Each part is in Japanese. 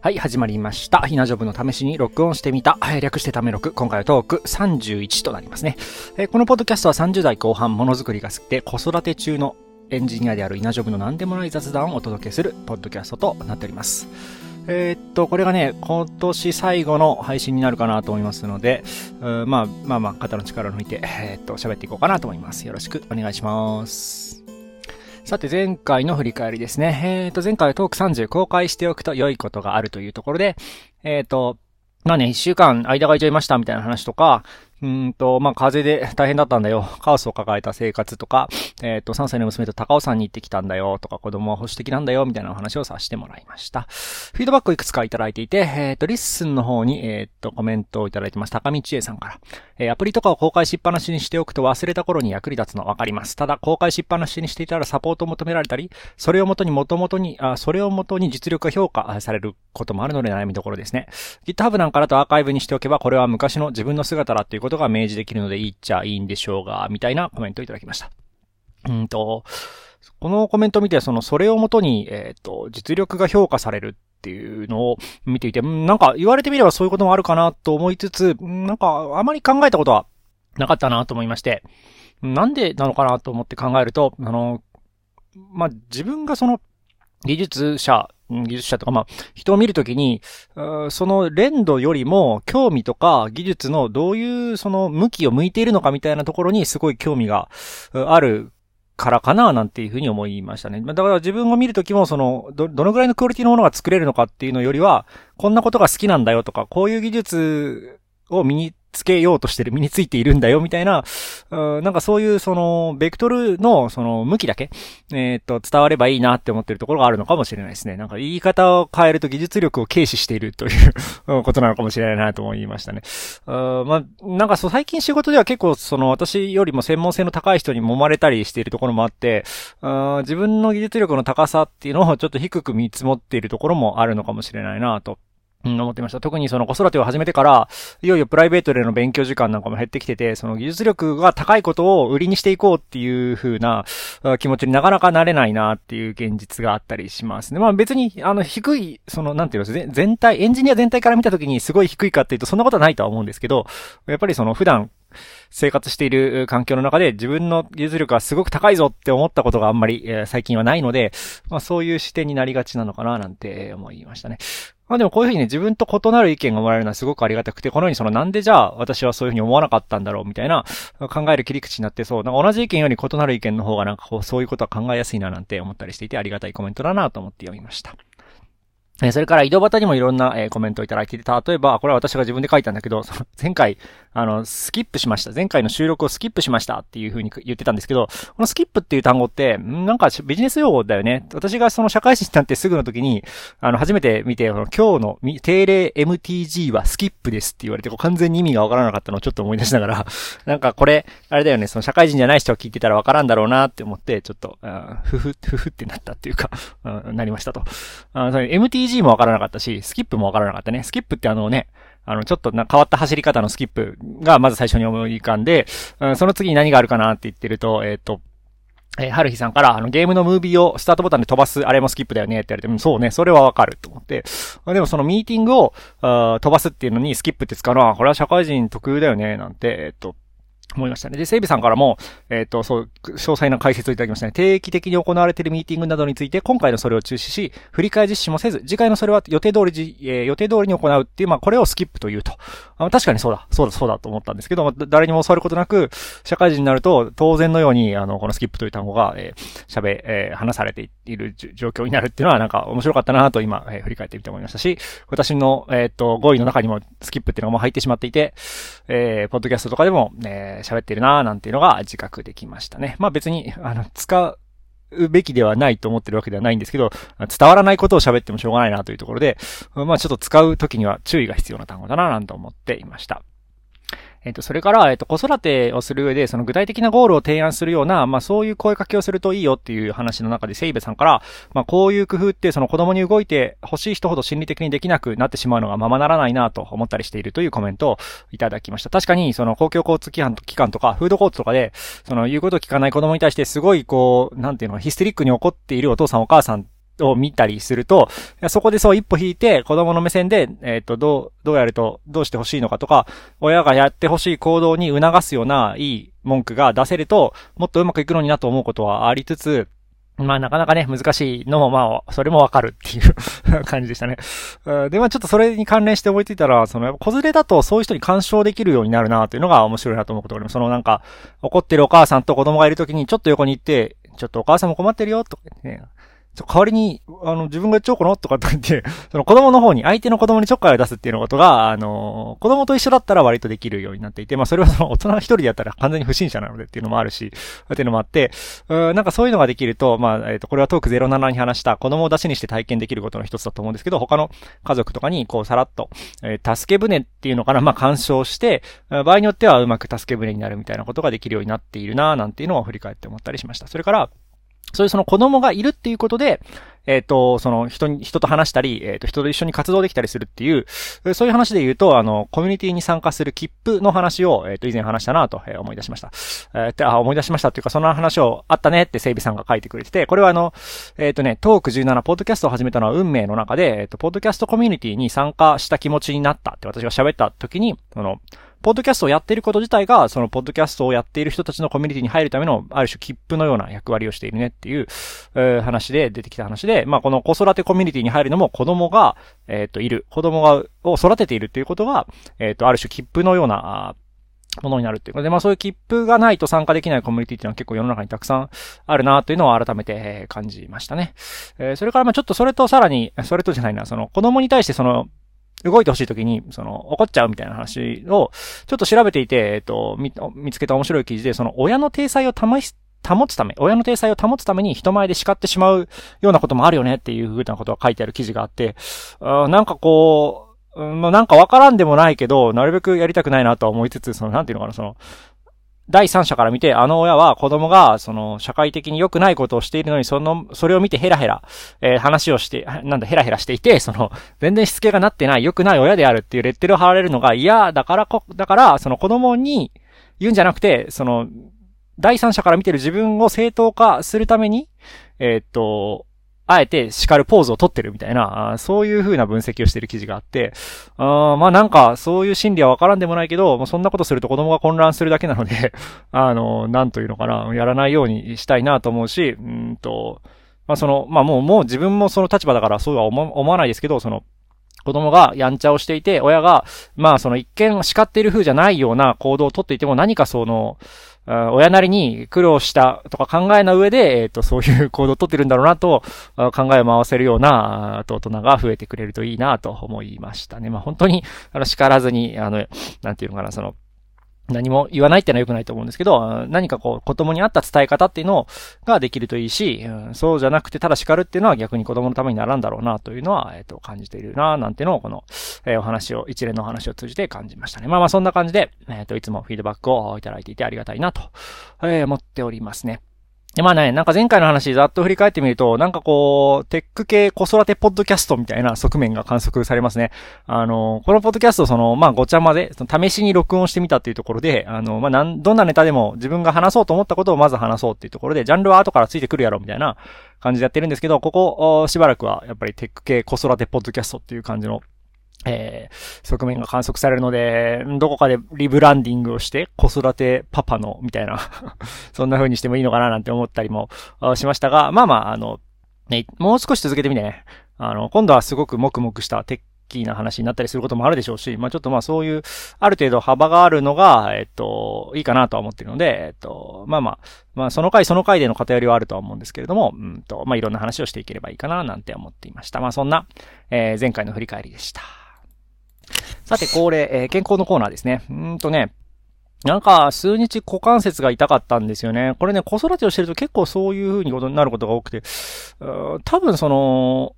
はい、始まりました。ひなジョブの試しに録音してみた。略してため録。今回はトーク31となりますねえ。このポッドキャストは30代後半ものづくりが好きで子育て中のエンジニアである稲ジョブの何でもない雑談をお届けするポッドキャストとなっております。えー、っと、これがね、今年最後の配信になるかなと思いますので、まあまあまあ、肩の力を抜いて、えー、っと、喋っていこうかなと思います。よろしくお願いします。さて前回の振り返りですね。えっ、ー、と前回はトーク30公開しておくと良いことがあるというところで、えっ、ー、と、まあね、一週間間が空いちゃいましたみたいな話とか、うんと、まあ、風邪で 大変だったんだよ。カオスを抱えた生活とか、えっ、ー、と、3歳の娘と高尾山に行ってきたんだよとか、子供は保守的なんだよみたいな話をさせてもらいました。フィードバックをいくつかいただいていて、えっ、ー、と、 LISTEN の方に、えっ、ー、と、コメントをいただいてます。高道恵さんから。えアプリとかを公開しっぱなしにしておくと忘れた頃に役に立つのわかります。ただ、公開しっぱなしにしていたらサポートを求められたり、それをもとに元々に、あ、それをもとに実力が評価されることもあるので悩みどころですね。GitHub なんかだとアーカイブにしておけば、これは昔の自分の姿だっていうことことが明示できるのでいっちゃいいんでしょうが、みたいなコメントをいただきました。うんと、このコメントを見て、その、それをもとに、えっ、ー、と、実力が評価されるっていうのを見ていて、なんか言われてみればそういうこともあるかなと思いつつ、なんかあまり考えたことはなかったなと思いまして、なんでなのかなと思って考えると、あの、まあ、自分がその、技術者技術者とか、まあ、人を見るときに、その連度よりも興味とか技術のどういうその向きを向いているのかみたいなところにすごい興味があるからかななんていうふうに思いましたね。だから自分を見るときも、その、ど、どのぐらいのクオリティのものが作れるのかっていうのよりは、こんなことが好きなんだよとか、こういう技術を身につけようとしてる、身についているんだよ、みたいな、うん、なんかそういう、その、ベクトルの、その、向きだけ、えっ、と、伝わればいいなって思ってるところがあるのかもしれないですね。なんか言い方を変えると技術力を軽視しているという ことなのかもしれないなと思いましたね。あまあ、なんかそう、最近仕事では結構、その、私よりも専門性の高い人に揉まれたりしているところもあって、あ自分の技術力の高さっていうのをちょっと低く見積もっているところもあるのかもしれないなとうん、思ってました。特にその子育てを始めてから、いよいよプライベートでの勉強時間なんかも減ってきてて、その技術力が高いことを売りにしていこうっていう風な気持ちになかなかなれないなっていう現実があったりしますね。まあ別に、あの、低い、その、なんていうの、全体、エンジニア全体から見たときにすごい低いかっていうと、そんなことはないとは思うんですけど、やっぱりその普段、生活している環境の中で自分の技術力がすごく高いぞって思ったことがあんまり、え、最近はないので、まあそういう視点になりがちなのかななんて思いましたね。まあでもこういうふうにね、自分と異なる意見がもらえるのはすごくありがたくて、このようにそのなんでじゃあ私はそういうふうに思わなかったんだろうみたいな考える切り口になってそう、なんか同じ意見より異なる意見の方がなんかこうそういうことは考えやすいななんて思ったりしていてありがたいコメントだなと思って読みました。えそれから井戸端にもいろんな、えコメントをいただいていて、例えば、これは私が自分で書いたんだけど、そ の前回、あの、スキップしました。前回の収録をスキップしましたっていう風に言ってたんですけど、このスキップっていう単語って、なんかビジネス用語だよね。私がその社会人になってすぐの時に、あの、初めて見て、今日の定例 MTG はスキップですって言われて、完全に意味がわからなかったのをちょっと思い出しながら、なんかこれ、あれだよね、その社会人じゃない人が聞いてたらわからんだろうなって思って、ちょっと、ふふ、ふふってなったっていうか、なりましたと。あ MTG g もわからなかったし、スキップもわからなかったね。スキップってあのね、あの、ちょっとな変わった走り方のスキップがまず最初に思い浮かんで、うん、その次に何があるかなって言ってると、えっ、ー、と、え、はるひさんから、あの、ゲームのムービーをスタートボタンで飛ばす、あれもスキップだよねって言われて、うん、そうね、それはわかると思って。でもそのミーティングを、飛ばすっていうのにスキップって使うのは、これは社会人特有だよね、なんて、えっ、と、思いましたね。で、セイビさんからも、えっ、ー、と、そう、詳細な解説をいただきましたね。定期的に行われているミーティングなどについて、今回のそれを中止し、振り替え実施もせず、次回のそれは予定通りじ、えー、予定通りに行うっていう、まあ、これをスキップというと。あ確かにそうだ、そうだ、そうだと思ったんですけど、誰にも教わることなく、社会人になると、当然のように、あの、このスキップという単語が、えー、喋、えー、話されている状況になるっていうのは、なんか面白かったなと今、えー、振り返ってみて思いましたし、私の、えっ、と、語彙の中にもスキップっていうのがもう入ってしまっていて、えー、ポッドキャストとかでも、えー、喋ってるなーなんていうのが自覚できましたね。まあ別に、あの、使うべきではないと思ってるわけではないんですけど、伝わらないことを喋ってもしょうがないなというところで、まあちょっと使うときには注意が必要な単語だななんて思っていました。えっ、と、それから、えっ、と、子育てをする上で、その具体的なゴールを提案するような、まあ、そういう声かけをするといいよっていう話の中で、セイベさんから、まあ、こういう工夫って、その子供に動いて欲しい人ほど心理的にできなくなってしまうのがままならないなと思ったりしているというコメントをいただきました。確かに、その公共交通機関とか、フードコートとかで、その言うこと聞かない子供に対して、すごい、こう、なんていうの、ヒステリックに怒っているお父さんお母さんを見たりすると、そこでそう一歩引いて子供の目線で、えっ、ー、と、どう、どうやると、どうしてほしいのかとか、親がやってほしい行動に促すようないい文句が出せると、もっとうまくいくのになと思うことはありつつ、まあなかなかね、難しいのもまあ、それもわかるっていう感じでしたね。で、まあちょっとそれに関連して思いついたら、その、子連れだとそういう人に干渉できるようになるなっていうのが面白いなと思うことがあります。そのなんか、怒ってるお母さんと子供がいるときにちょっと横に行って、ちょっとお母さんも困ってるよとかね、代わりに、あの、自分が言っちゃおうかなとかって言って、その子供の方に、相手の子供にちょっかいを出すっていうのことが、あの、子供と一緒だったら割とできるようになっていて、まあそれはその大人一人でやったら完全に不審者なのでっていうのもあるし、っていうのもあって、うん、なんかそういうのができると、まあ、えっ、ー、と、これはトーク07に話した子供を出しにして体験できることの一つだと思うんですけど、他の家族とかに、こう、さらっと、えー、助け舟っていうのかな、まあ、干渉して、場合によってはうまく助け舟になるみたいなことができるようになっているな、なんていうのを振り返って思ったりしました。それから、そういうその子供がいるっていうことで、えっ、ー、と、その人に、人と話したり、えっ、ー、と、人と一緒に活動できたりするっていう、そういう話で言うと、あの、コミュニティに参加する切符の話を、えっ、ー、と、以前話したなとえ思い出しました。えー、あ、思い出しましたっていうか、その話をあったねって整備さんが書いてくれてて、これはあの、えっ、とね、トーク17、ポッドキャストを始めたのは運命の中で、えっ、と、ポッドキャストコミュニティに参加した気持ちになったって私が喋った時に、その、ポッドキャストをやっていること自体が、そのポッドキャストをやっている人たちのコミュニティに入るための、ある種切符のような役割をしているねっていう、えー、話で出てきた話で、まあ、この子育てコミュニティに入るのも子供が、えっ、ー、と、いる。子供が、を育てているっていうことが、えっ、ー、と、ある種切符のような、ものになるっていうことで、まあそういう切符がないと参加できないコミュニティっていうのは結構世の中にたくさんあるなというのを改めて感じましたね。えー、それからまあちょっとそれとさらに、それとじゃないな、その子供に対してその動いてほしいときに、その、怒っちゃうみたいな話を、ちょっと調べていて、えっと、見、見つけた面白い記事で、その、親の体裁を保し、保つため、親の体裁を保つために人前で叱ってしまうようなこともあるよねっていうふうなことが書いてある記事があって、あなんかこう、まあ、なんかわからんでもないけど、なるべくやりたくないなとは思いつつ、その、なんていうのかな、その、第三者から見て、あの親は子供が、その、社会的に良くないことをしているのに、その、それを見てヘラヘラ、えー、話をして、なんだ、ヘラヘラしていて、その、全然しつけがなってない、良くない親であるっていうレッテルを貼られるのが嫌だからこ、だから、その子供に言うんじゃなくて、その、第三者から見てる自分を正当化するために、えー、っと、あえて叱るポーズを取ってるみたいな、そういう風な分析をしてる記事があって、あまあなんか、そういう心理はわからんでもないけど、そんなことすると子供が混乱するだけなので あの、なんというのかな、やらないようにしたいなと思うし、うんと、まあその、まあもう、もう自分もその立場だからそうは思わないですけど、その、子供がやんちゃをしていて、親が、まあその一見叱っている風じゃないような行動をとっていても何かその、親なりに苦労したとか考えな上で、えっ、ー、と、そういう行動をとってるんだろうなと、考えを回せるような、と大人が増えてくれるといいなと思いましたね。まあ本当に、あの、叱らずに、あの、なんていうのかな、その、何も言わないってのは良くないと思うんですけど、何かこう、子供に合った伝え方っていうのができるといいし、うん、そうじゃなくてただ叱るっていうのは逆に子供のためにならんだろうなというのは、えっ、と、感じているな、なんていうのをこの、え、お話を、一連のお話を通じて感じましたね。まあまあそんな感じで、えっ、と、いつもフィードバックをいただいていてありがたいなと、え、思っておりますね。で、まあね、なんか前回の話ざっと振り返ってみると、なんかこう、テック系子育てポッドキャストみたいな側面が観測されますね。あの、このポッドキャスト、その、まあごちゃ混ぜ、その試しに録音してみたっていうところで、あの、まあなん、どんなネタでも自分が話そうと思ったことをまず話そうっていうところで、ジャンルは後からついてくるやろみたいな感じでやってるんですけど、ここ、しばらくはやっぱりテック系子育てポッドキャストっていう感じのえー、側面が観測されるので、どこかでリブランディングをして、子育てパパの、みたいな そんな風にしてもいいのかななんて思ったりもしましたが、まあまあ、あの、ね、もう少し続けてみてね、あの、今度はすごく黙々したテッキーな話になったりすることもあるでしょうし、まあちょっとまあそういう、ある程度幅があるのが、えっと、いいかなとは思ってるので、えっと、まあまあ、まあその回その回での偏りはあるとは思うんですけれども、うんと、まあいろんな話をしていければいいかななんて思っていました。まあそんな、えー、前回の振り返りでした。さて、恒例、えー、健康のコーナーですね。うんとね、なんか、数日股関節が痛かったんですよね。これね、子育てをしてると結構そういう風にことになることが多くて、多分その、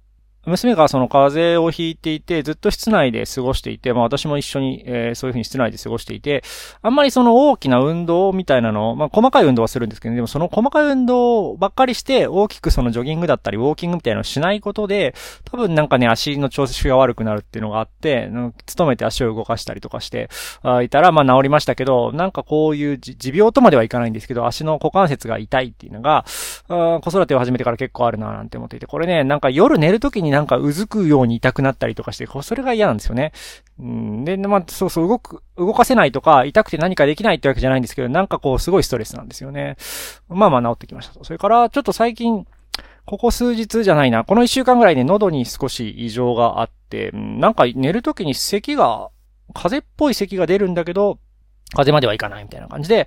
娘がその風邪をひいていて、ずっと室内で過ごしていて、まあ私も一緒に、えー、そういうふうに室内で過ごしていて、あんまりその大きな運動みたいなのを、まあ細かい運動はするんですけど、でもその細かい運動ばっかりして、大きくそのジョギングだったり、ウォーキングみたいなのをしないことで、多分なんかね、足の調子が悪くなるっていうのがあって、努めて足を動かしたりとかして、いたら、まあ治りましたけど、なんかこういう持病とまではいかないんですけど、足の股関節が痛いっていうのが、子育てを始めてから結構あるななんて思っていて、これね、なんか夜寝るときになんかうずくように痛くなったりとかして、それが嫌なんですよね。うん。で、まあ、そうそう、動く、動かせないとか、痛くて何かできないってわけじゃないんですけど、なんかこう、すごいストレスなんですよね。まあまあ治ってきましたと。それから、ちょっと最近、ここ数日じゃないな。この一週間ぐらいね、喉に少し異常があって、なんか寝るときに咳が、風邪っぽい咳が出るんだけど、風邪まではいかないみたいな感じで、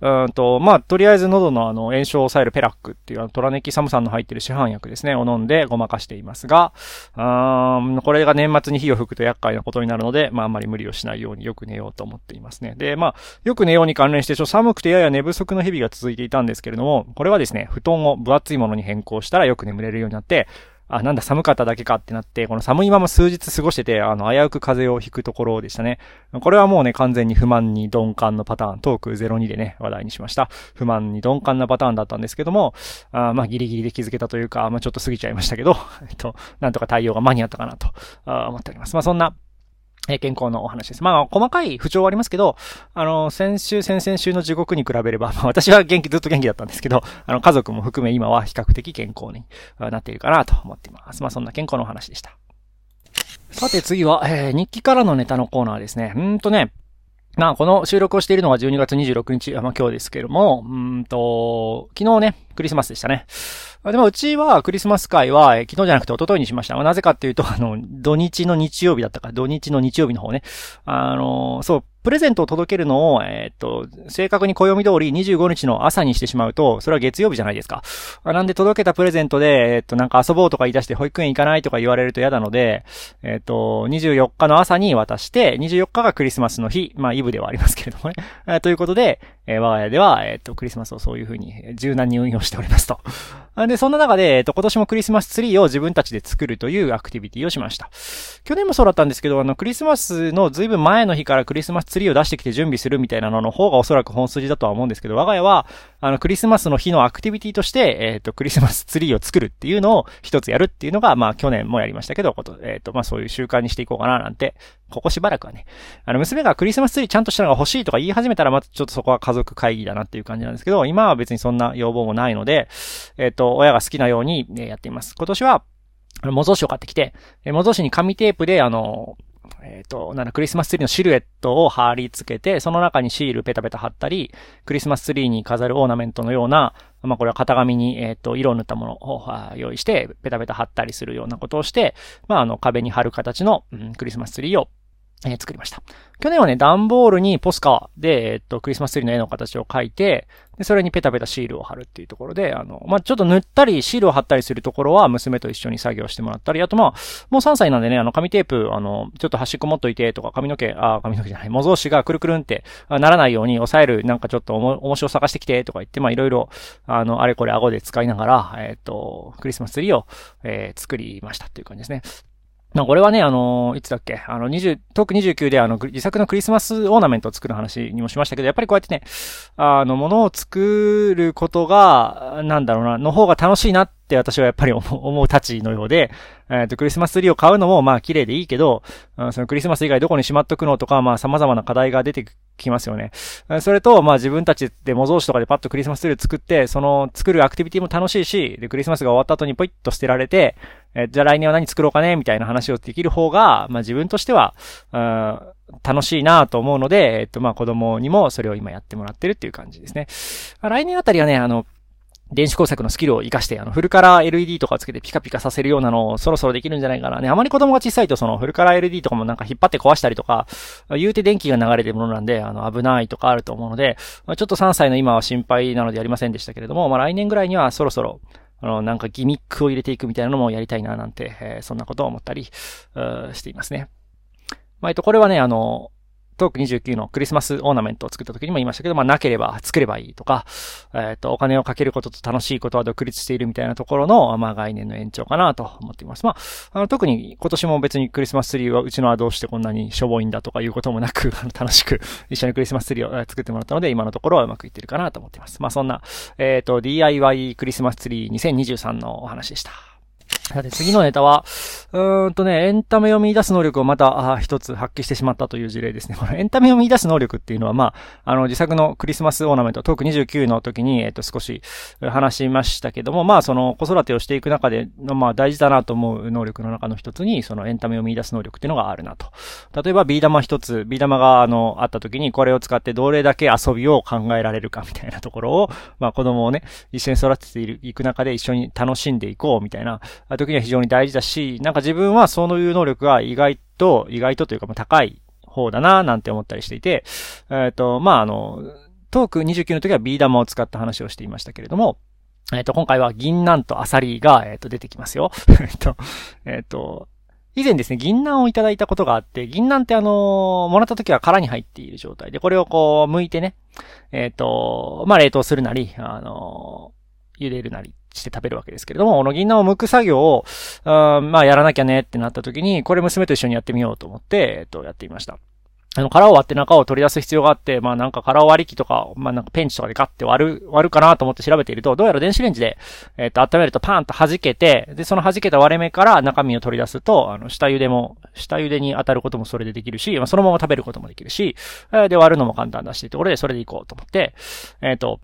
うんと、まあ、とりあえず喉のあの、炎症を抑えるペラックっていうあの、トラネキサム酸の入ってる市販薬ですね、を飲んでごまかしていますが、うん、これが年末に火を吹くと厄介なことになるので、まあ、あんまり無理をしないようによく寝ようと思っていますね。で、まあ、よく寝ように関連して、ちょっと寒くてやや寝不足の日々が続いていたんですけれども、これはですね、布団を分厚いものに変更したらよく眠れるようになって、あ、なんだ寒かっただけかってなって、この寒いまま数日過ごしてて、あの、危うく風邪をひくところでしたね。これはもうね、完全に不満に鈍感のパターン、トーク02でね、話題にしました。不満に鈍感なパターンだったんですけども、あまあ、ギリギリで気づけたというか、まあ、ちょっと過ぎちゃいましたけど、えっと、なんとか対応が間に合ったかなと、あ思っております。まあ、そんな、え健康のお話です。まあ、細かい不調はありますけど、あの、先週、先々週の地獄に比べれば、まあ、私は元気、ずっと元気だったんですけど、あの、家族も含め今は比較的健康になっているかなと思っています。まあ、そんな健康のお話でした。さて次は、えー、日記からのネタのコーナーですね。うんとね、まあ、この収録をしているのが12月26日、まあ今日ですけども、うんと、昨日ね、クリスマスでしたね。でもうちはクリスマス会は、昨日じゃなくて一昨日にしました。まなぜかっていうと、あの、土日の日曜日だったか、土日の日曜日の方ね。あの、そう、プレゼントを届けるのを、えー、っと、正確に暦通り25日の朝にしてしまうと、それは月曜日じゃないですか。なんで届けたプレゼントで、えー、っと、なんか遊ぼうとか言い出して保育園行かないとか言われると嫌なので、えー、っと、24日の朝に渡して、24日がクリスマスの日、まあ、イブではありますけれどもね。ということで、え我が家では、えっと、クリスマスをそういう風に柔軟に運用しておりますと。で、そんな中で、えっと、今年もクリスマスツリーを自分たちで作るというアクティビティをしました。去年もそうだったんですけど、あの、クリスマスのずいぶん前の日からクリスマスツリーを出してきて準備するみたいなのの方がおそらく本筋だとは思うんですけど、我が家は、あの、クリスマスの日のアクティビティとして、えっと、クリスマスツリーを作るっていうのを一つやるっていうのが、まあ、去年もやりましたけど、こと、えっと、まあ、そういう習慣にしていこうかななんて、ここしばらくはね、あの、娘がクリスマスツリーちゃんとしたのが欲しいとか言い始めたら、またちょっとそこは家族会議だなっていう感じなんですけど、今は別にそんな要望もないので、えっと、親が好きなように、ね、やっています。今年は、模造紙を買ってきて、模造紙に紙テープで、あの、えっ、ー、と、なんだ、クリスマスツリーのシルエットを貼り付けて、その中にシールペタペタ貼ったり、クリスマスツリーに飾るオーナメントのような、まあ、これは型紙に、えっ、ー、と、色を塗ったものを用意して、ペタペタ貼ったりするようなことをして、まあ、あの、壁に貼る形の、うん、クリスマスツリーをえー、作りました。去年はね、段ボールにポスカーで、えっと、クリスマスツリーの絵の形を描いて、で、それにペタペタシールを貼るっていうところで、あの、まあ、ちょっと塗ったり、シールを貼ったりするところは、娘と一緒に作業してもらったり、あとまあ、もう3歳なんでね、あの、紙テープ、あの、ちょっと端っこ持っといて、とか、髪の毛、あ、髪の毛じゃない、模造紙がくるくるんってならないように抑える、なんかちょっとおも、面白探してきて、とか言って、まあ、いろいろ、あの、あれこれ顎で使いながら、えっと、クリスマスツリーを、えー、作りましたっていう感じですね。な、これはね、あのいつだっけ、あの、20、トーク29であの、自作のクリスマスオーナメントを作る話にもしましたけど、やっぱりこうやってね、あの、ものを作ることが、なんだろうな、の方が楽しいなって私はやっぱり思う たちのようで、えっ、ー、と、クリスマスツリーを買うのも、まあ、綺麗でいいけど、そのクリスマス以外どこにしまっとくのとか、まあ、様々な課題が出てきますよね。それと、まあ、自分たちで模造紙とかでパッとクリスマスツリーを作って、その、作るアクティビティも楽しいし、で、クリスマスが終わった後にポイッと捨てられて、えじゃあ来年は何作ろうかねみたいな話をできる方が、まあ自分としては、楽しいなと思うので、えっと、まあ子供にもそれを今やってもらってるっていう感じですね。来年あたりはね、あの、電子工作のスキルを活かして、あの、フルカラー LED とかつけてピカピカさせるようなのをそろそろできるんじゃないかなね。あまり子供が小さいとそのフルカラー LED とかもなんか引っ張って壊したりとか、言うて電気が流れてるものなんで、あの、危ないとかあると思うので、ま、ちょっと3歳の今は心配なのでやりませんでしたけれども、まあ来年ぐらいにはそろそろ、あの、なんかギミックを入れていくみたいなのもやりたいななんて、えー、そんなことを思ったり、していますね。まあ、えっと、これはね、あの、トーク29のクリスマスオーナメントを作った時にも言いましたけど、まあ、なければ作ればいいとか、えっ、ー、と、お金をかけることと楽しいことは独立しているみたいなところの、まあ、概念の延長かなと思っています。まあ、あの、特に今年も別にクリスマスツリーはうちのはどうしてこんなにしょぼいんだとかいうこともなく、楽しく一緒にクリスマスツリーを作ってもらったので、今のところはうまくいってるかなと思っています。まあ、そんな、えっ、ー、と、DIY クリスマスツリー2023のお話でした。さて、次のネタは、うーんとね、エンタメを見出す能力をまた、あ一つ発揮してしまったという事例ですね。このエンタメを見出す能力っていうのは、まあ、あの、自作のクリスマスオーナメント、トーク29の時に、えっと、少し話しましたけども、まあ、その、子育てをしていく中での、まあ、大事だなと思う能力の中の一つに、そのエンタメを見出す能力っていうのがあるなと。例えば、ビー玉一つ、ビー玉が、あの、あった時に、これを使ってどれだけ遊びを考えられるかみたいなところを、まあ、子供をね、一緒に育てている、いく中で一緒に楽しんでいこうみたいな、時には非常に大事だし、なんか自分はそういう能力が意外と、意外とというか高い方だななんて思ったりしていて、えっ、ー、と、まあ、あの、トーク29の時はビー玉を使った話をしていましたけれども、えっ、ー、と、今回は銀杏とアサリが、えっ、ー、と、出てきますよ。えっと、えっと、以前ですね、銀杏をいただいたことがあって、銀杏ってあのもらった時は殻に入っている状態で、これをこう、剥いてね、えっ、と、まあ、冷凍するなり、あの茹でるなりして食べるわけですけれども、この銀杏を剥く作業を、あまあやらなきゃねってなった時に、これ娘と一緒にやってみようと思って、えっと、やってみました。あの、殻を割って中を取り出す必要があって、まあなんか殻割り機とか、まあなんかペンチとかでガッて割る、割るかなと思って調べていると、どうやら電子レンジで、えっ、と、温めるとパーンと弾けて、で、その弾けた割れ目から中身を取り出すと、あの、下茹でも、下茹でに当たることもそれでできるし、まあそのまま食べることもできるし、えで、割るのも簡単だし、ってところでそれでいこうと思って、えっ、と、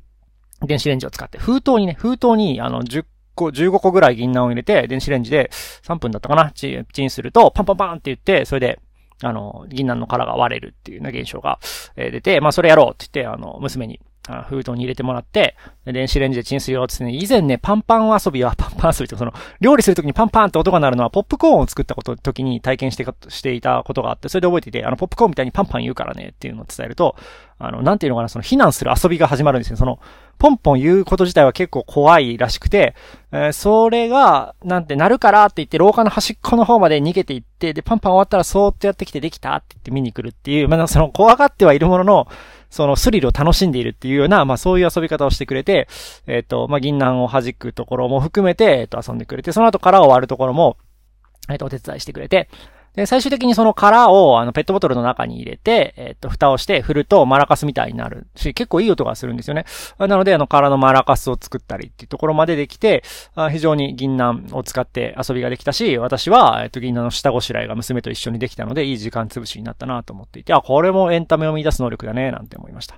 電子レンジを使って、封筒にね、封筒に、あの、10個、15個ぐらい銀杏を入れて、電子レンジで3分だったかなチチンすると、パンパンパンって言って、それで、あの、銀杏の殻が割れるっていうような、現象が、え出て、まあ、それやろうって言って、あの、娘に、封筒に入れてもらって、電子レンジでチンするよってね、以前ね、パンパン遊びは、パンパン遊びって、その、料理するときにパンパンって音が鳴るのは、ポップコーンを作ったこと、時に体験してしていたことがあって、それで覚えていて、あの、ポップコーンみたいにパンパン言うからねっていうのを伝えると、あの、なんていうのかな、その、避難する遊びが始まるんですよ。その、ポンポン言うこと自体は結構怖いらしくて、えー、それが、なんて、なるからって言って、廊下の端っこの方まで逃げていって、で、パンパン終わったらそーっとやってきてできたって言って見に来るっていう、まあ、その、怖がってはいるものの、そのスリルを楽しんでいるっていうような、まあそういう遊び方をしてくれて、えっ、ー、と、まあ銀杏を弾くところも含めて、えっ、ー、と遊んでくれて、その後殻を割るところも、えっ、ー、と、お手伝いしてくれて、で、最終的にその殻を、あの、ペットボトルの中に入れて、えっと、蓋をして振るとマラカスみたいになるし、結構いい音がするんですよね。なので、あの、殻のマラカスを作ったりっていうところまでできて、あ非常に銀杏を使って遊びができたし、私は、えっと、銀杏の下ごしらえが娘と一緒にできたので、いい時間潰しになったなと思っていて、あ、これもエンタメを見出す能力だね、なんて思いました。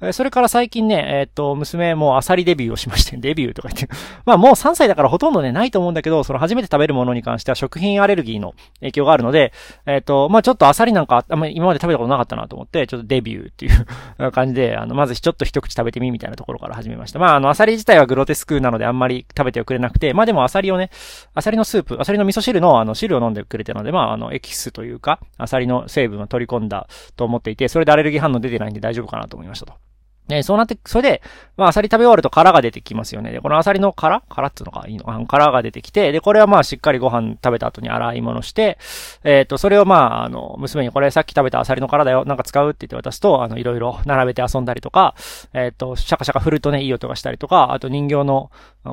えそれから最近ね、えっと、娘もアサリデビューをしまして、デビューとか言って、まあもう3歳だからほとんどね、ないと思うんだけど、その初めて食べるものに関しては食品アレルギーの影響があるので、でえっと、と、まあちょっとアサリなんか、あんまり今まで食べたことなかったなと思って、ちょっとデビューっていう 感じで、あの、まずちょっと一口食べてみみたいなところから始めました。まああの、アサリ自体はグロテスクなのであんまり食べてはくれなくて、まあでもアサリをね、アサリのスープ、アサリの味噌汁のあの、汁を飲んでくれてるので、まああの、エキスというか、アサリの成分を取り込んだと思っていて、それでアレルギー反応出てないんで大丈夫かなと思いましたと。えそうなって、それで、まあ、アサリ食べ終わると殻が出てきますよね。で、このアサリの殻？殻っていうのがいいの？か殻が出てきて、で、これはまあ、しっかりご飯食べた後に洗い物して、えっ、ー、と、それをまあ、あの、娘にこれさっき食べたアサリの殻だよ、なんか使うって言って渡すと、あの、いろいろ並べて遊んだりとか、えっ、ー、と、シャカシャカ振るとね、いい音がしたりとか、あと人形の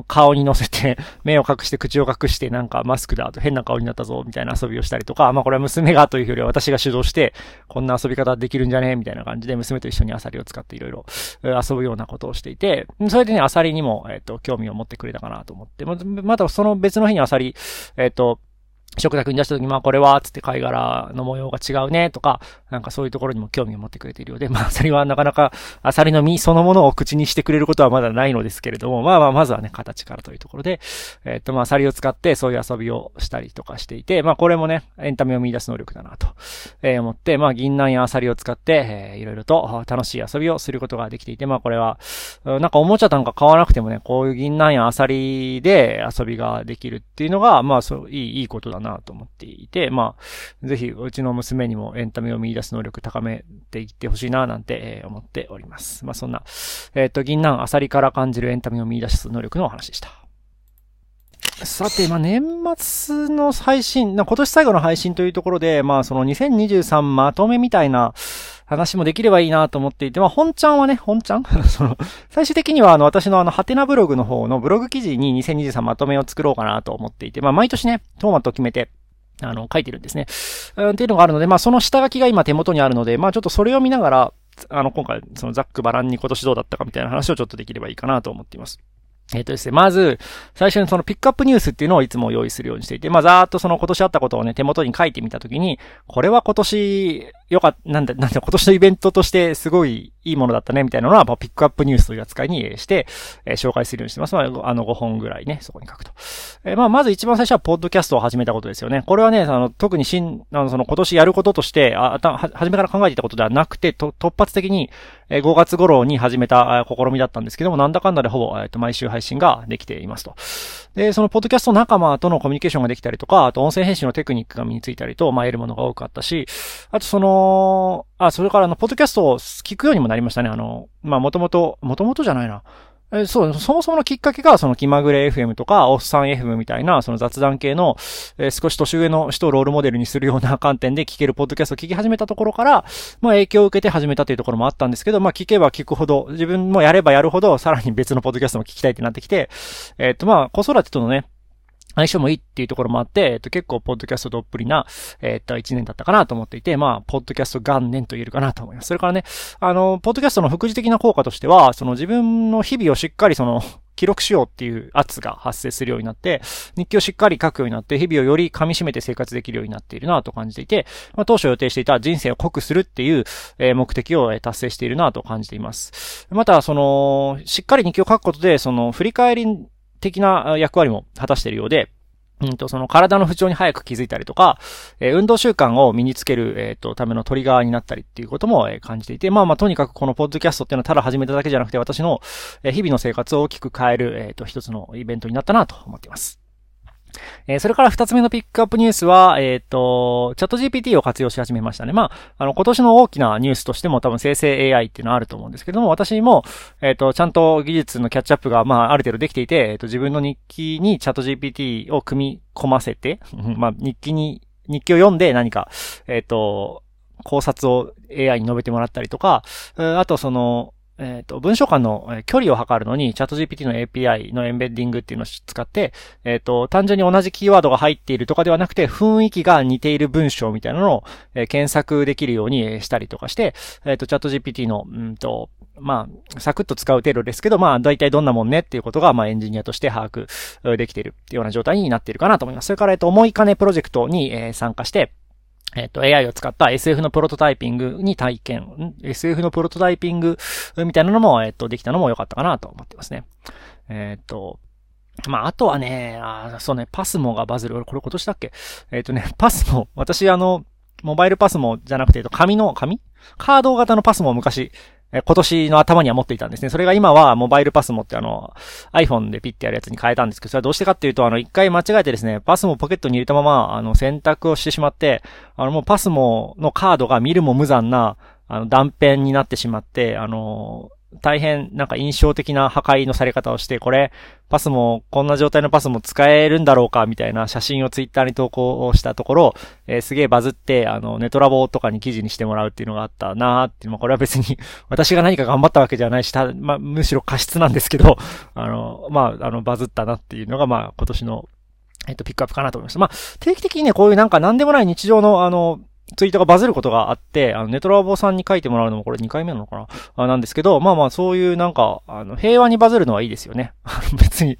顔に乗せて、目を隠して口を隠して、なんかマスクだと変な顔になったぞ、みたいな遊びをしたりとか、まあ、これは娘がというよりは私が主導して、こんな遊び方できるんじゃね？みたいな感じで、娘と一緒にアサリを使っていろいろ遊ぶようなことをしていて、それでね、アサリにも、えっ、と、興味を持ってくれたかなと思って、ま、またその別の日にアサリ、えっ、と、食卓に出した時、まあこれは、つって貝殻の模様が違うね、とか、なんかそういうところにも興味を持ってくれているよ。うで、まあアサリはなかなか、アサリの実そのものを口にしてくれることはまだないのですけれども、まあまあまずはね、形からというところで、えっ、とまあアサリを使ってそういう遊びをしたりとかしていて、まあこれもね、エンタメを見出す能力だなと、えー、思って、まあ銀杏やアサリを使って、えー、いろいろと楽しい遊びをすることができていて、まあこれは、なんかおもちゃなんか買わなくてもね、こういう銀杏やアサリで遊びができるっていうのが、まあそう、いい、いいことだなと思っていて、まあ、ぜひ、うちの娘にもエンタメを見出す能力高めていってほしいな、なんて、思っております。まあ、そんな、えっ、ー、と、銀杏、アサリから感じるエンタメを見出す能力のお話でした。さて、まあ、年末の配信、今年最後の配信というところで、まあ、その2023まとめみたいな話もできればいいなと思っていて、まあ、本ちゃんはね、本ちゃん？その、最終的にはあの、私のあの、ハテナブログの方のブログ記事に2023まとめを作ろうかなと思っていて、まあ、毎年ね、トーマト決めて、あの、書いてるんですね。うん、っていうのがあるので、まあ、その下書きが今手元にあるので、まあ、ちょっとそれを見ながら、あの、今回、そのザックバランに今年どうだったかみたいな話をちょっとできればいいかなと思っています。えっ、とですね、まず、最初にそのピックアップニュースっていうのをいつも用意するようにしていて、まあ、ざーっとその今年あったことをね、手元に書いてみたときに、これは今年、よかった、なんだ、なんだ、今年のイベントとしてすごいいいものだったね、みたいなのは、まあ、ピックアップニュースという扱いにして、えー、紹介するようにしてます。まあ、あの5本ぐらいね、そこに書くと。えー、まあ、まず一番最初は、ポッドキャストを始めたことですよね。これはね、あの、特に新、あの、その今年やることとして、あ、た、は初めから考えていたことではなくて、と、突発的に、えー、5月頃に始めた試みだったんですけども、なんだかんだでほぼ、えっ、と、毎週配信ができていますと。で、そのポッドキャスト仲間とのコミュニケーションができたりとか、あと音声編集のテクニックが身についたりと、まあ、得るものが多かったし、あとその、あ、それからあの、ポッドキャストを聞くようにもなりましたね。あの、まあ、もともと、もともとじゃないな。えそう、そもそものきっかけが、その気まぐれ FM とか、おっさん FM みたいな、その雑談系の、えー、少し年上の人をロールモデルにするような観点で聞けるポッドキャストを聞き始めたところから、まあ影響を受けて始めたというところもあったんですけど、まあ聞けば聞くほど、自分もやればやるほど、さらに別のポッドキャストも聞きたいってなってきて、えっ、とまあ、子育てとのね、相性もいいっていうところもあって、えっと、結構、ポッドキャストどっぷりな、えっと、一年だったかなと思っていて、まあ、ポッドキャスト元年と言えるかなと思います。それからね、あの、ポッドキャストの副次的な効果としては、その自分の日々をしっかりその、記録しようっていう圧が発生するようになって、日記をしっかり書くようになって、日々をより噛み締めて生活できるようになっているなと感じていて、まあ、当初予定していた人生を濃くするっていう、え目的を達成しているなと感じています。また、その、しっかり日記を書くことで、その、振り返り的な役割も果たしているようで、うんと、その体の不調に早く気づいたりとか、えー、運動習慣を身につける、えっ、ー、と、ためのトリガーになったりっていうことも、えー、感じていて、まあまあ、とにかくこのポッドキャストっていうのはただ始めただけじゃなくて、私の、え、日々の生活を大きく変える、えっ、と、一つのイベントになったなと思っています。えー、それから二つ目のピックアップニュースは、えっ、ー、と、チャット GPT を活用し始めましたね。まあ、あの、今年の大きなニュースとしても多分生成 AI っていうのはあると思うんですけども、私も、えっ、ー、と、ちゃんと技術のキャッチアップが、まあ、ある程度できていて、えっ、と、自分の日記にチャット GPT を組み込ませて、まあ、日記に、日記を読んで何か、えっ、と、考察を AI に述べてもらったりとか、あとその、えっ、ー、と、文章間の距離を測るのに、チャット GPT の API のエンベッディングっていうのを使って、えっ、ー、と、単純に同じキーワードが入っているとかではなくて、雰囲気が似ている文章みたいなのを、えー、検索できるようにしたりとかして、えっ、と、チャット GPT の、うんと、まあ、サクッと使う程度ですけど、まあ、大体どんなもんねっていうことが、まあ、エンジニアとして把握できているっていうような状態になっているかなと思います。それから、えっと、思い金プロジェクトに、え参加して、えっと、AI を使った SF のプロトタイピングに体験、SF のプロトタイピングみたいなのも、えっと、できたのも良かったかなと思ってますね。えっと、まあ、あとはね、あそうね、パスモがバズる。俺これ今年だっけ？えっとね、パスモ、私あの、モバイルパスモじゃなくて、紙の、紙？カード型のパスモを昔、え今年の頭には持っていたんですね。それが今はモバイルパスモってあの、iPhone でピッてやるやつに変えたんですけど、それはどうしてかっていうと、あの、一回間違えてですね、パスモポケットに入れたまま、あの、選択をしてしまって、あの、もうパスモのカードが見るも無残な、あの、断片になってしまって、あの、大変なんか印象的な破壊のされ方をして、これ、パスも、こんな状態のパスも使えるんだろうか、みたいな写真をツイッターに投稿したところ、えー、すげえバズって、あの、ネトラボとかに記事にしてもらうっていうのがあったなーっていうのは、これは別に私が何か頑張ったわけじゃないし、た、まあ、むしろ過失なんですけど、あの、まあ、あの、バズったなっていうのが、まあ、今年の、えっと、ピックアップかなと思いました。まあ、定期的にね、こういうなんか何でもない日常の、あの、ツイートがバズることがあって、あの、ネトラボさんに書いてもらうのもこれ2回目なのかな？あなんですけど、まあまあそういうなんか、あの、平和にバズるのはいいですよね。別に、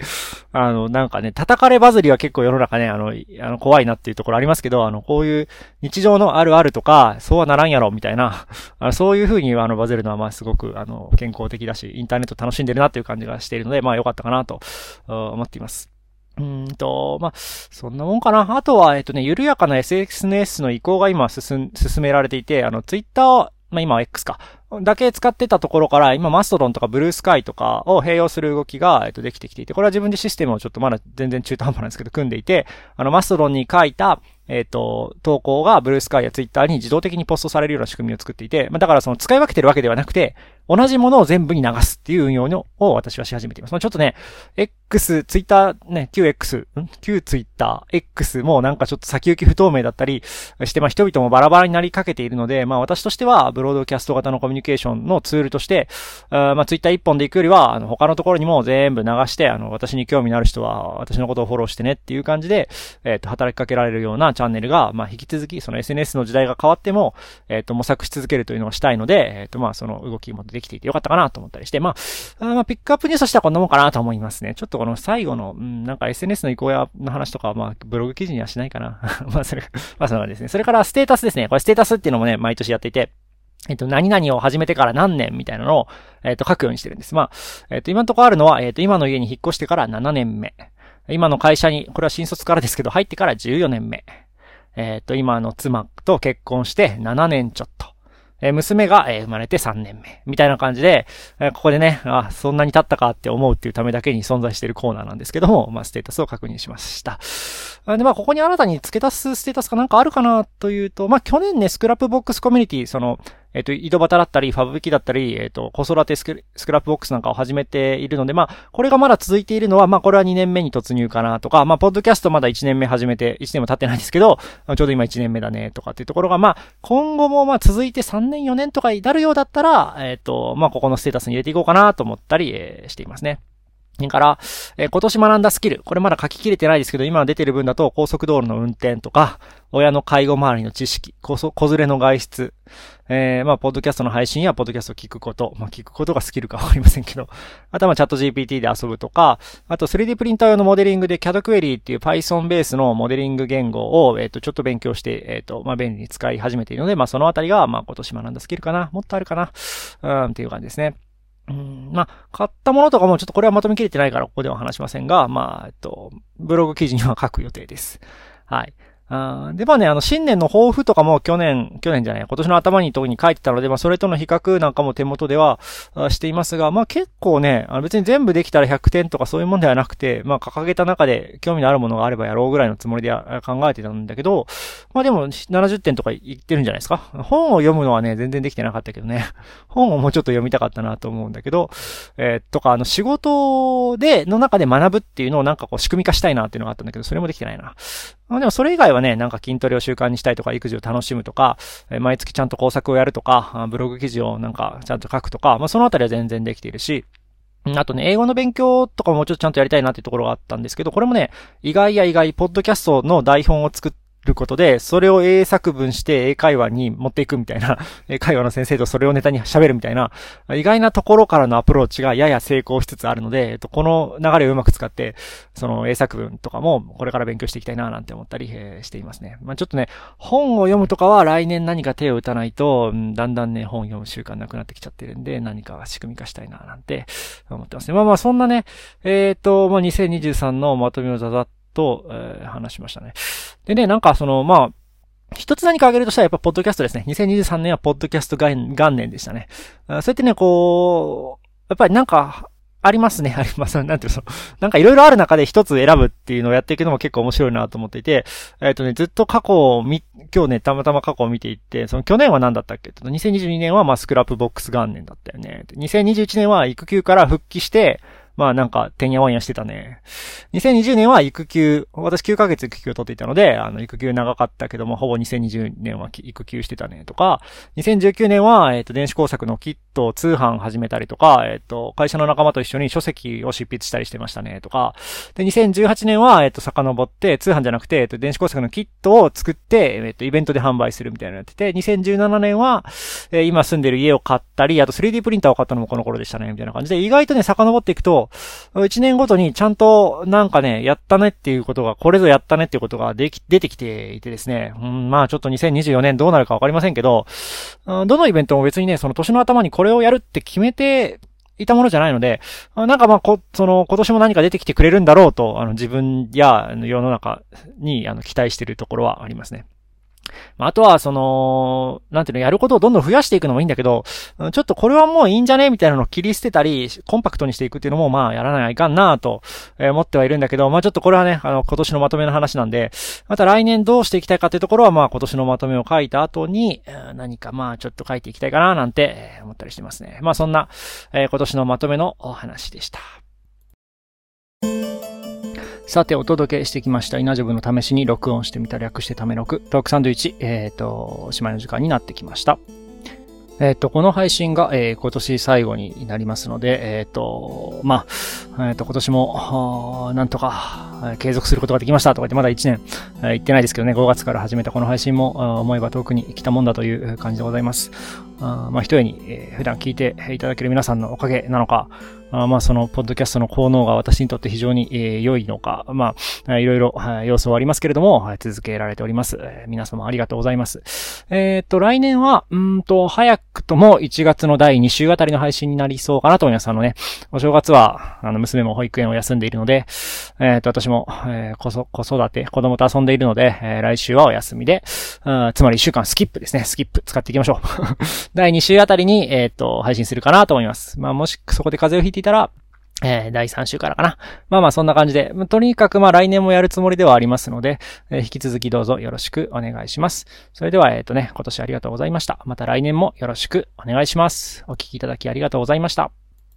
あの、なんかね、叩かれバズりは結構世の中ね、あの、あの怖いなっていうところありますけど、あの、こういう日常のあるあるとか、そうはならんやろ、みたいな、あのそういう風にあの、バズるのはまあすごく、あの、健康的だし、インターネット楽しんでるなっていう感じがしているので、まあ良かったかなと思っています。うんと、まあ、そんなもんかな。あとは、えっとね、緩やかな SNS の移行が今進、進められていて、あの、ツイッター、まあ今は X か。だけ使ってたところから、今マストドンとかブルースカイとかを併用する動きが、えっと、できてきていて、これは自分でシステムをちょっとまだ全然中途半端なんですけど、組んでいて、あの、マストドンに書いた、えっ、と、投稿がブルースカイやツイッターに自動的にポストされるような仕組みを作っていて、まあ、だからその使い分けてるわけではなくて、同じものを全部に流すっていう運用のを私はし始めています。まあ、ちょっとね、X、ツイッターね、旧 X、ん？旧ツイッター、X もなんかちょっと先行き不透明だったりして、まあ、人々もバラバラになりかけているので、まあ、私としては、ブロードキャスト型のコミュニケーションのツールとして、あまあ、ツイッター一本で行くよりは、あの、他のところにも全部流して、あの、私に興味のある人は、私のことをフォローしてねっていう感じで、えっ、ー、と、働きかけられるようなチャンネルが、まあ、引き続き、その SNS の時代が変わっても、えっ、ー、と、模索し続けるというのをしたいので、えっ、ー、と、まあ、その動きもできていてよかったかなと思ったりして、まあ、あまあ、ピックアップニュースとしてはこんなもんかなと思いますね。ちょっとこの最後の、うん、なんか SNS の移行やの話とかは、まあ、ブログ記事にはしないかな。まあ、それ、まあ、そのですね。それから、ステータスですね。これ、ステータスっていうのもね、毎年やっていて、えっと、何々を始めてから何年みたいなのを、えっと、書くようにしてるんです。まあ、えっと、今のところあるのは、えっと、今の家に引っ越してから7年目。今の会社に、これは新卒からですけど、入ってから14年目。えっと、今の妻と結婚して7年ちょっと。え娘が、え生まれて3年目。みたいな感じで、えここでね、あ、そんなに経ったかって思うっていうためだけに存在しているコーナーなんですけども、まあ、ステータスを確認しました。で、まあ、ここに新たに付け足すステータスかなんかあるかなというと、まあ、去年ね、 Scrapbox コミュニティ、その、えっ、ー、と、井戸端だったり、ファブキだったり、えっ、ー、と、子育て Scrapbox なんかを始めているので、まあ、これがまだ続いているのは、まあ、これは2年目に突入かなとか、まあ、ポッドキャストまだ1年目始めて、1年も経ってないですけど、ちょうど今1年目だね、とかっていうところが、まあ、今後もまあ、続いて3年4年とかになるようだったら、えっ、ー、と、まあ、ここのステータスに入れていこうかなと思ったり、え、していますね。から、えー、今年学んだスキル。これまだ書ききれてないですけど、今出てる分だと高速道路の運転とか、親の介護周りの知識、子連れの外出、えー、まあ、ポッドキャストの配信やポッドキャストを聞くこと、まあ、聞くことがスキルかわかりませんけど、あとはチャット GPT で遊ぶとか、あと 3D プリンター用のモデリングで CAD Query っていう Python ベースのモデリング言語を、えっ、ー、と、ちょっと勉強して、えっ、ー、と、まあ、便利に使い始めているので、まあ、そのあたりが、まあ、今年学んだスキルかな。もっとあるかな。うん、っていう感じですね。まあ、買ったものとかもちょっとこれはまとめきれてないからここでは話しませんが、まあ、えっと、ブログ記事には書く予定です。はい。あで、まあね、あの、新年の抱負とかも去年、去年じゃない、今年の頭に特に書いてたので、まあ、それとの比較なんかも手元ではしていますが、まあ結構ね、あの別に全部できたら100点とかそういうもんではなくて、まあ掲げた中で興味のあるものがあればやろうぐらいのつもりで考えてたんだけど、まあでも70点とか言ってるんじゃないですか？本を読むのはね、全然できてなかったけどね。本をもうちょっと読みたかったなと思うんだけど、えー、とか、あの仕事で、の中で学ぶっていうのをなんかこう仕組み化したいなっていうのがあったんだけど、それもできてないな。まあでもそれ以外はね、なんか筋トレを習慣にしたいとか、育児を楽しむとか、え毎月ちゃんと工作をやるとか、ブログ記事をなんかちゃんと書くとか、まあそのあたりは全然できているし、あとね、英語の勉強とかもうちょっとちゃんとやりたいなっていうところがあったんですけど、これもね、意外や意外、ポッドキャストの台本を作っることで、それを英作文して英会話に持っていくみたいな、英会話の先生とそれをネタに喋るみたいな、意外なところからのアプローチがやや成功しつつあるので、えっと、この流れをうまく使って、その英作文とかもこれから勉強していきたいななんて思ったり、していますね。まあ、ちょっとね、本を読むとかは来年何か手を打たないと、だんだんね、本読む習慣なくなってきちゃってるんで、何か仕組み化したいななんて思ってますね。まあまあ、そんなね、えっ、ー、と、まあ、2023のまとめをざざっと、えー、話しましたね。でね、なんかその、まあ、一つ何か挙げるとしたらやっぱポッドキャストですね。2023年はポッドキャスト元年でしたね。そうやってね、こう、やっぱりなんか、ありますね、あります。なんていうの、なんかいろいろある中で一つ選ぶっていうのをやっていくのも結構面白いなと思っていて、えっ、ー、とね、ずっと過去を見、今日ね、たまたま過去を見ていって、その去年は何だったっけ？と ?2022 年はまあスクラップボックス元年だったよね。2021年は育休から復帰して、まあなんか、てんやわんやしてたね。2020年は育休、私9ヶ月育休を取っていたので、あの、育休長かったけども、ほぼ2020年は育休してたね、とか、2019年は、えっ、ー、と、電子工作のキットを通販始めたりとか、えっ、ー、と、会社の仲間と一緒に書籍を執筆したりしてましたね、とか、で、2018年は、えっ、ー、と、遡って、通販じゃなくて、えっ、と、電子工作のキットを作って、えっ、と、イベントで販売するみたいなのやってて、2017年は、え今住んでる家を買ったり、あと 3D プリンターを買ったのもこの頃でしたね、みたいな感じで、意外とね、遡っていくと、1年ごとにちゃんとなんかね、やったねっていうことが、これぞやったねっていうことができ、出てきていてですね、うん、まあちょっと2024年どうなるかわかりませんけど、どのイベントも別にね、その年の頭にこれをやるって決めて、いたものじゃないので、なんかまあ、こ、その、今年も何か出てきてくれるんだろうと、あの、自分や世の中に、あの、期待してるところはありますね。あとは、その、なんていうの、やることをどんどん増やしていくのもいいんだけど、ちょっとこれはもういいんじゃね？みたいなのを切り捨てたり、コンパクトにしていくっていうのも、まあ、やらないいかんなと、思ってはいるんだけど、まあちょっとこれはね、あの、今年のまとめの話なんで、また来年どうしていきたいかっていうところは、まあ今年のまとめを書いた後に、何かまあちょっと書いていきたいかななんて思ったりしてますね。まあそんな、え、今年のまとめのお話でした。さて、お届けしてきました。稲ジョブの試しに録音してみた略してため録、トークサンドイッチ、えっ、ー、と、おしまいの時間になってきました。えっ、ー、と、この配信が、えー、今年最後になりますので、えっ、ー、と、まあ、えっ、と、今年も、なんとか、継続することができましたとか言って、まだ1年、えー、行ってないですけどね、5月から始めたこの配信も、思えば遠くに来たもんだという感じでございます。まあ、一重に、えー、普段聞いていただける皆さんのおかげなのか、あまあ、その、ポッドキャストの効能が私にとって非常に、えー、良いのか、まあ、いろいろ、要素はありますけれども、続けられております。皆様ありがとうございます。えー、っと、来年は、うんと、早くとも1月の第2週あたりの配信になりそうかなと思います。あのね、お正月は、あの、娘も保育園を休んでいるので、えー、っと、私も、えー、子育て、子供と遊んでいるので、えー、来週はお休みで、つまり1週間スキップですね。スキップ使っていきましょう。第2週あたりに、えー、と、配信するかなと思います。まあ、もしそこで風邪をひいていたら、えー、第3週からかな。まあまあそんな感じで、とにかくまあ来年もやるつもりではありますので、えー、引き続きどうぞよろしくお願いします。それでは、えっ、ー、とね、今年ありがとうございました。また来年もよろしくお願いします。お聴きいただきありがとうございました。